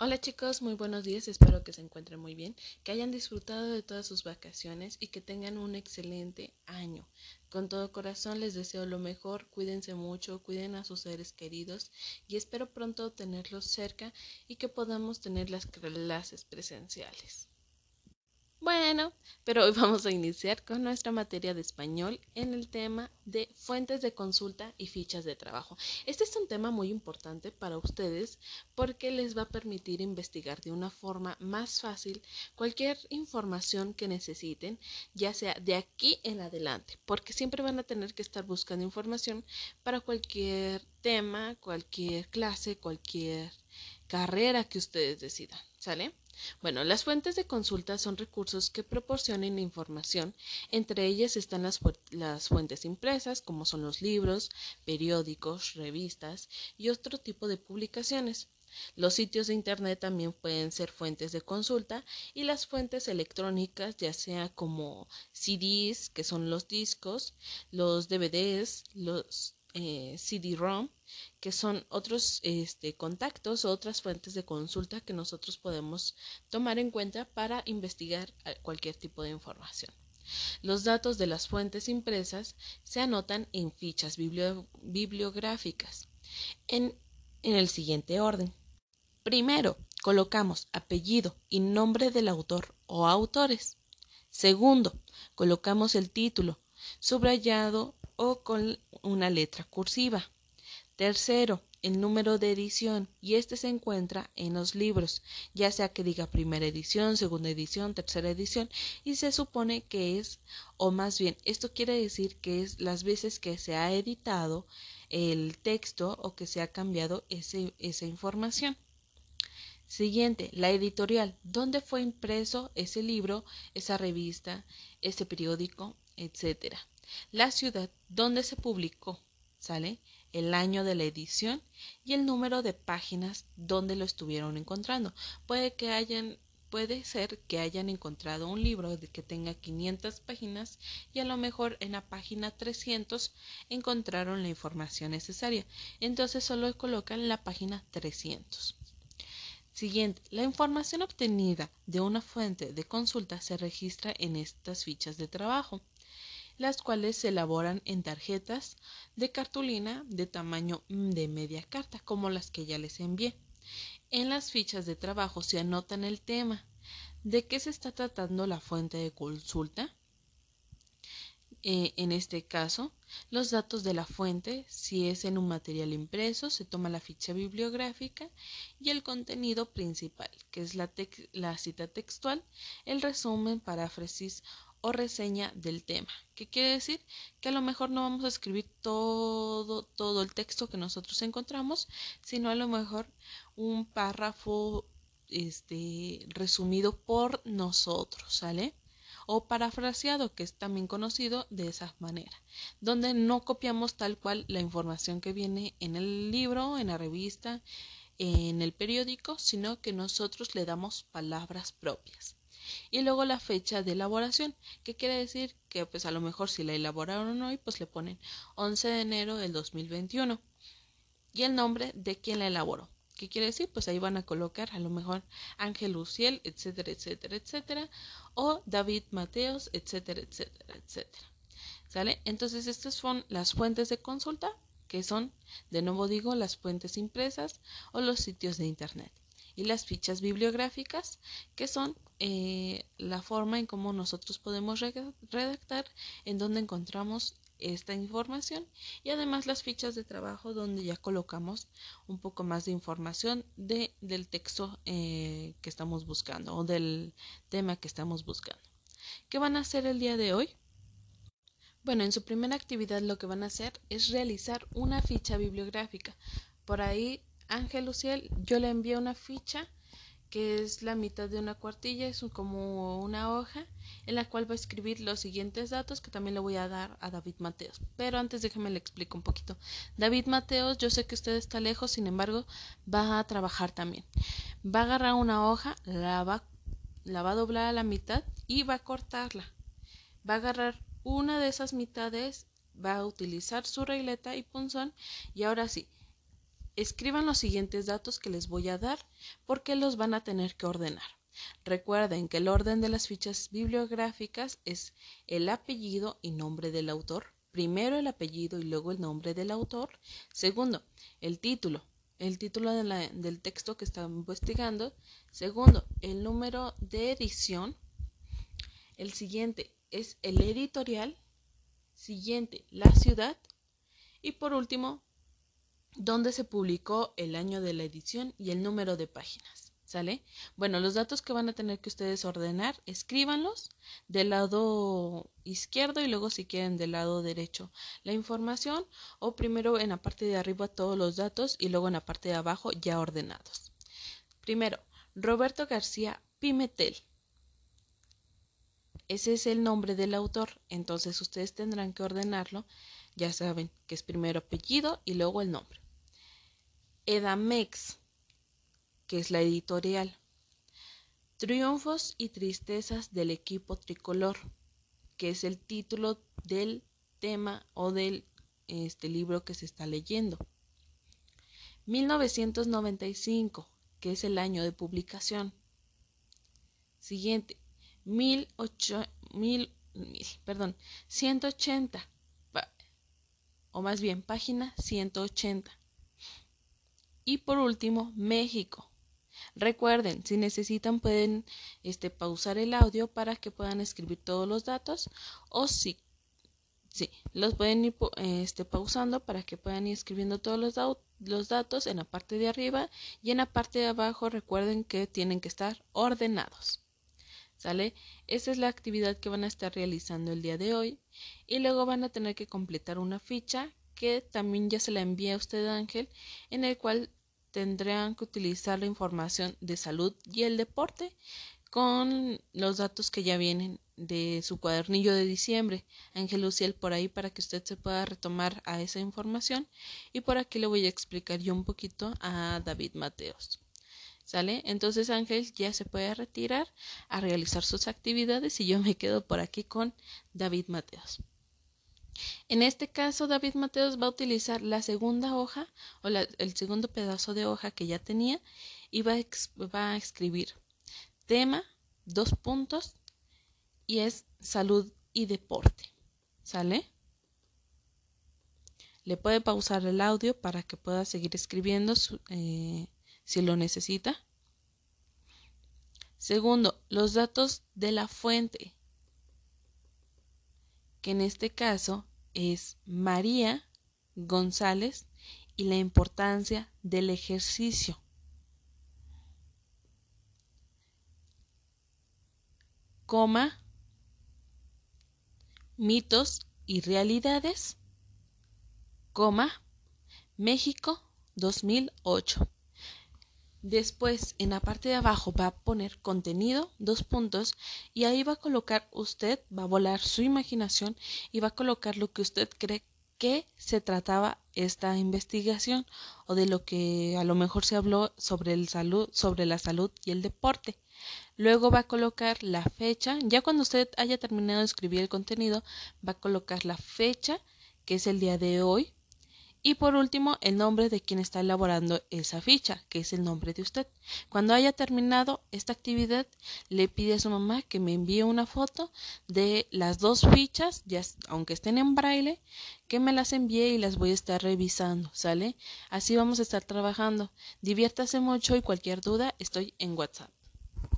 Hola chicos, muy buenos días, espero que se encuentren muy bien, que hayan disfrutado de todas sus vacaciones y que tengan un excelente año. Con todo corazón les deseo lo mejor, cuídense mucho, cuiden a sus seres queridos y espero pronto tenerlos cerca y que podamos tener las clases presenciales. Bueno, pero hoy vamos a iniciar con nuestra materia de español en el tema de fuentes de consulta y fichas de trabajo. Este es un tema muy importante para ustedes porque les va a permitir investigar de una forma más fácil cualquier información que necesiten, ya sea de aquí en adelante, porque siempre van a tener que estar buscando información para cualquier tema, cualquier clase, cualquier carrera que ustedes decidan, ¿sale? Bueno, las fuentes de consulta son recursos que proporcionan información. Entre ellas están las, las, fuentes impresas, como son los libros, periódicos, revistas y otro tipo de publicaciones. Los sitios de Internet también pueden ser fuentes de consulta y las fuentes electrónicas, ya sea como CDs, que son los discos, los DVDs, los eh, CD-ROM, que son otros este, contactos o otras fuentes de consulta que nosotros podemos tomar en cuenta para investigar eh, cualquier tipo de información. Los datos de las fuentes impresas se anotan en fichas bibliográficas en, en el siguiente orden. Primero, colocamos apellido y nombre del autor o autores. Segundo, colocamos el título, subrayado o con una letra cursiva. Tercero, el número de edición y este se encuentra en los libros, ya sea que diga primera edición, segunda edición, tercera edición y se supone que es, o más bien, esto quiere decir que es las veces que se ha editado el texto o que se ha cambiado ese, esa información. Siguiente, la editorial, dónde fue impreso ese libro, esa revista, ese periódico, etcétera la ciudad donde se publicó, ¿sale? El año de la edición y el número de páginas donde lo estuvieron encontrando. Puede que hayan puede ser que hayan encontrado un libro de que tenga 500 páginas y a lo mejor en la página 300 encontraron la información necesaria. Entonces solo colocan la página 300. Siguiente, la información obtenida de una fuente de consulta se registra en estas fichas de trabajo las cuales se elaboran en tarjetas de cartulina de tamaño mm, de media carta, como las que ya les envié. En las fichas de trabajo se anotan el tema, de qué se está tratando la fuente de consulta, eh, en este caso, los datos de la fuente, si es en un material impreso, se toma la ficha bibliográfica y el contenido principal, que es la, la cita textual, el resumen, paráfrasis o reseña del tema. ¿Qué quiere decir? Que a lo mejor no vamos a escribir todo, todo el texto que nosotros encontramos, sino a lo mejor un párrafo este, resumido por nosotros, ¿sale? O parafraseado, que es también conocido de esa manera, donde no copiamos tal cual la información que viene en el libro, en la revista, en el periódico, sino que nosotros le damos palabras propias y luego la fecha de elaboración, que quiere decir que pues a lo mejor si la elaboraron hoy, pues le ponen 11 de enero del 2021 y el nombre de quien la elaboró. ¿Qué quiere decir? Pues ahí van a colocar a lo mejor Ángel Luciel, etcétera, etcétera, etcétera, o David Mateos, etcétera, etcétera, etcétera. ¿Sale? Entonces estas son las fuentes de consulta, que son, de nuevo digo, las fuentes impresas o los sitios de Internet y las fichas bibliográficas, que son eh, la forma en cómo nosotros podemos redactar, en donde encontramos esta información y además las fichas de trabajo donde ya colocamos un poco más de información de, del texto eh, que estamos buscando o del tema que estamos buscando. ¿Qué van a hacer el día de hoy? Bueno, en su primera actividad lo que van a hacer es realizar una ficha bibliográfica. Por ahí Ángel Luciel, yo le envié una ficha que es la mitad de una cuartilla, es como una hoja en la cual va a escribir los siguientes datos que también le voy a dar a David Mateos. Pero antes déjeme le explico un poquito. David Mateos, yo sé que usted está lejos, sin embargo, va a trabajar también. Va a agarrar una hoja, la va, la va a doblar a la mitad y va a cortarla. Va a agarrar una de esas mitades, va a utilizar su regleta y punzón y ahora sí, escriban los siguientes datos que les voy a dar porque los van a tener que ordenar. Recuerden que el orden de las fichas bibliográficas es el apellido y nombre del autor. Primero el apellido y luego el nombre del autor. Segundo, el título, el título del texto que está investigando. Segundo, el número de edición. El siguiente es el editorial. Siguiente, la ciudad. Y por último, dónde se publicó el año de la edición y el número de páginas. ¿Sale? Bueno, los datos que van a tener que ustedes ordenar, escríbanlos del lado izquierdo y luego si quieren del lado derecho la información o primero en la parte de arriba todos los datos y luego en la parte de abajo ya ordenados. Primero, Roberto García Pimetel. Ese es el nombre del autor, entonces ustedes tendrán que ordenarlo. Ya saben que es primero apellido y luego el nombre. Edamex que es la editorial. Triunfos y tristezas del equipo tricolor, que es el título del tema o del este libro que se está leyendo. 1995, que es el año de publicación. Siguiente, perdón, 180, o más bien página 180. Y por último, México, Recuerden, si necesitan pueden este, pausar el audio para que puedan escribir todos los datos o si sí, los pueden ir este, pausando para que puedan ir escribiendo todos los, los datos en la parte de arriba y en la parte de abajo recuerden que tienen que estar ordenados. ¿Sale? Esa es la actividad que van a estar realizando el día de hoy y luego van a tener que completar una ficha que también ya se la envía a usted Ángel en el cual tendrán que utilizar la información de salud y el deporte con los datos que ya vienen de su cuadernillo de diciembre. Ángel Luciel por ahí para que usted se pueda retomar a esa información y por aquí le voy a explicar yo un poquito a David Mateos. ¿Sale? Entonces Ángel ya se puede retirar a realizar sus actividades y yo me quedo por aquí con David Mateos. En este caso, David Mateos va a utilizar la segunda hoja o el segundo pedazo de hoja que ya tenía y va a, escribir tema, dos puntos y es salud y deporte. ¿Sale? Le puede pausar el audio para que pueda seguir escribiendo eh, si lo necesita. Segundo, los datos de la fuente, que en este caso es María González y la importancia del ejercicio. Coma, mitos y realidades, coma, México 2008. Después, en la parte de abajo va a poner contenido, dos puntos, y ahí va a colocar usted, va a volar su imaginación y va a colocar lo que usted cree que se trataba esta investigación o de lo que a lo mejor se habló sobre el salud, sobre la salud y el deporte. Luego va a colocar la fecha, ya cuando usted haya terminado de escribir el contenido, va a colocar la fecha, que es el día de hoy, y por último, el nombre de quien está elaborando esa ficha, que es el nombre de usted. Cuando haya terminado esta actividad, le pide a su mamá que me envíe una foto de las dos fichas, ya, aunque estén en braille, que me las envíe y las voy a estar revisando, ¿sale? Así vamos a estar trabajando. Diviértase mucho y cualquier duda, estoy en WhatsApp.